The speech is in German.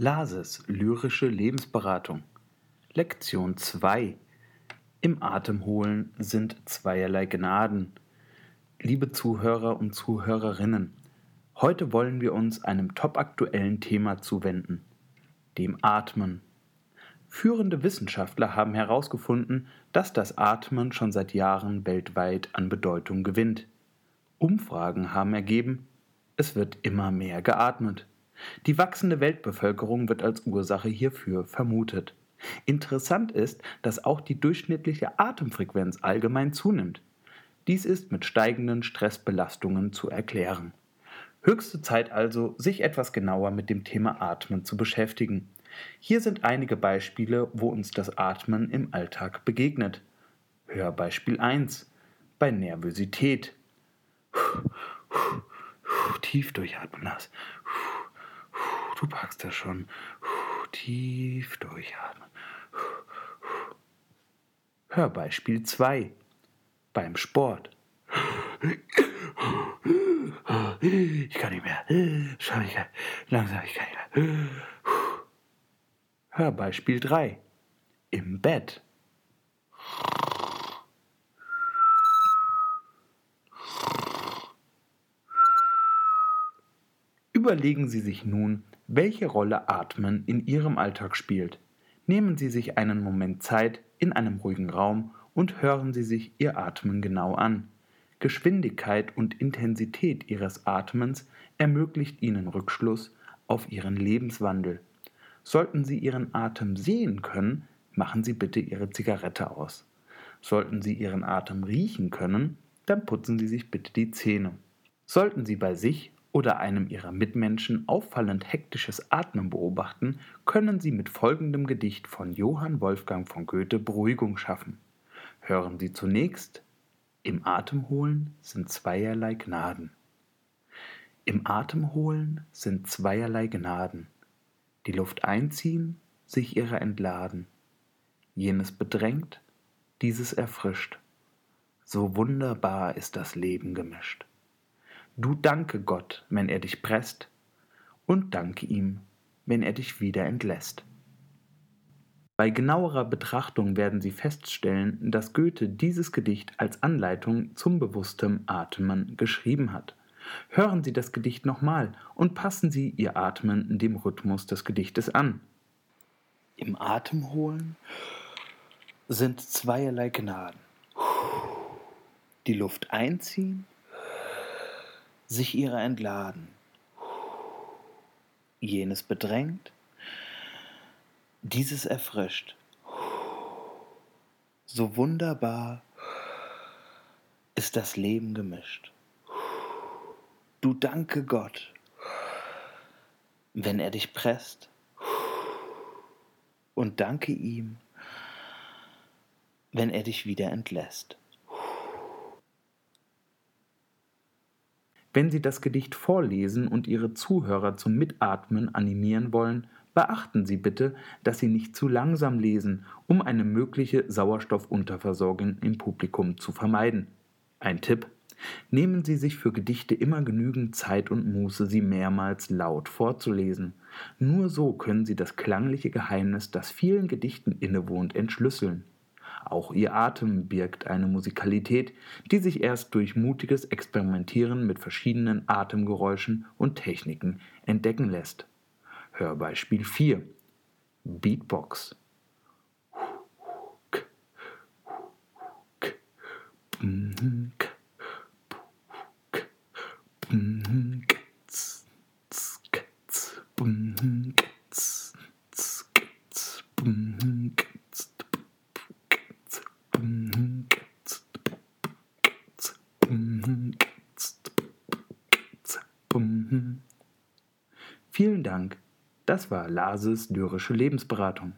Lases lyrische Lebensberatung Lektion 2 Im Atemholen sind zweierlei Gnaden. Liebe Zuhörer und Zuhörerinnen, heute wollen wir uns einem topaktuellen Thema zuwenden, dem Atmen. Führende Wissenschaftler haben herausgefunden, dass das Atmen schon seit Jahren weltweit an Bedeutung gewinnt. Umfragen haben ergeben, es wird immer mehr geatmet. Die wachsende Weltbevölkerung wird als Ursache hierfür vermutet. Interessant ist, dass auch die durchschnittliche Atemfrequenz allgemein zunimmt. Dies ist mit steigenden Stressbelastungen zu erklären. Höchste Zeit also, sich etwas genauer mit dem Thema Atmen zu beschäftigen. Hier sind einige Beispiele, wo uns das Atmen im Alltag begegnet. Hörbeispiel 1. Bei Nervosität. Tief durchatmen lassen. Du packst das schon. Tief durchatmen. Hörbeispiel 2. Beim Sport. Ich kann nicht mehr. Schau ich langsam, ich kann nicht mehr. Hörbeispiel 3. Im Bett. Überlegen Sie sich nun, welche Rolle Atmen in Ihrem Alltag spielt. Nehmen Sie sich einen Moment Zeit in einem ruhigen Raum und hören Sie sich Ihr Atmen genau an. Geschwindigkeit und Intensität Ihres Atmens ermöglicht Ihnen Rückschluss auf Ihren Lebenswandel. Sollten Sie Ihren Atem sehen können, machen Sie bitte Ihre Zigarette aus. Sollten Sie Ihren Atem riechen können, dann putzen Sie sich bitte die Zähne. Sollten Sie bei sich oder einem ihrer Mitmenschen auffallend hektisches Atmen beobachten, können sie mit folgendem Gedicht von Johann Wolfgang von Goethe Beruhigung schaffen. Hören Sie zunächst Im Atemholen sind zweierlei Gnaden. Im Atemholen sind zweierlei Gnaden. Die Luft einziehen, sich ihrer entladen. Jenes bedrängt, dieses erfrischt. So wunderbar ist das Leben gemischt. Du danke Gott, wenn er dich presst, und danke ihm, wenn er dich wieder entlässt. Bei genauerer Betrachtung werden Sie feststellen, dass Goethe dieses Gedicht als Anleitung zum bewusstem Atmen geschrieben hat. Hören Sie das Gedicht nochmal und passen Sie Ihr Atmen dem Rhythmus des Gedichtes an. Im Atemholen sind zweierlei Gnaden. Die Luft einziehen sich ihrer entladen. Jenes bedrängt, dieses erfrischt. So wunderbar ist das Leben gemischt. Du danke Gott, wenn er dich presst, und danke ihm, wenn er dich wieder entlässt. Wenn Sie das Gedicht vorlesen und Ihre Zuhörer zum Mitatmen animieren wollen, beachten Sie bitte, dass Sie nicht zu langsam lesen, um eine mögliche Sauerstoffunterversorgung im Publikum zu vermeiden. Ein Tipp. Nehmen Sie sich für Gedichte immer genügend Zeit und Muße, sie mehrmals laut vorzulesen. Nur so können Sie das klangliche Geheimnis, das vielen Gedichten innewohnt, entschlüsseln. Auch ihr Atem birgt eine Musikalität, die sich erst durch mutiges Experimentieren mit verschiedenen Atemgeräuschen und Techniken entdecken lässt. Hörbeispiel 4 Beatbox. Vielen Das war Lases lyrische Lebensberatung.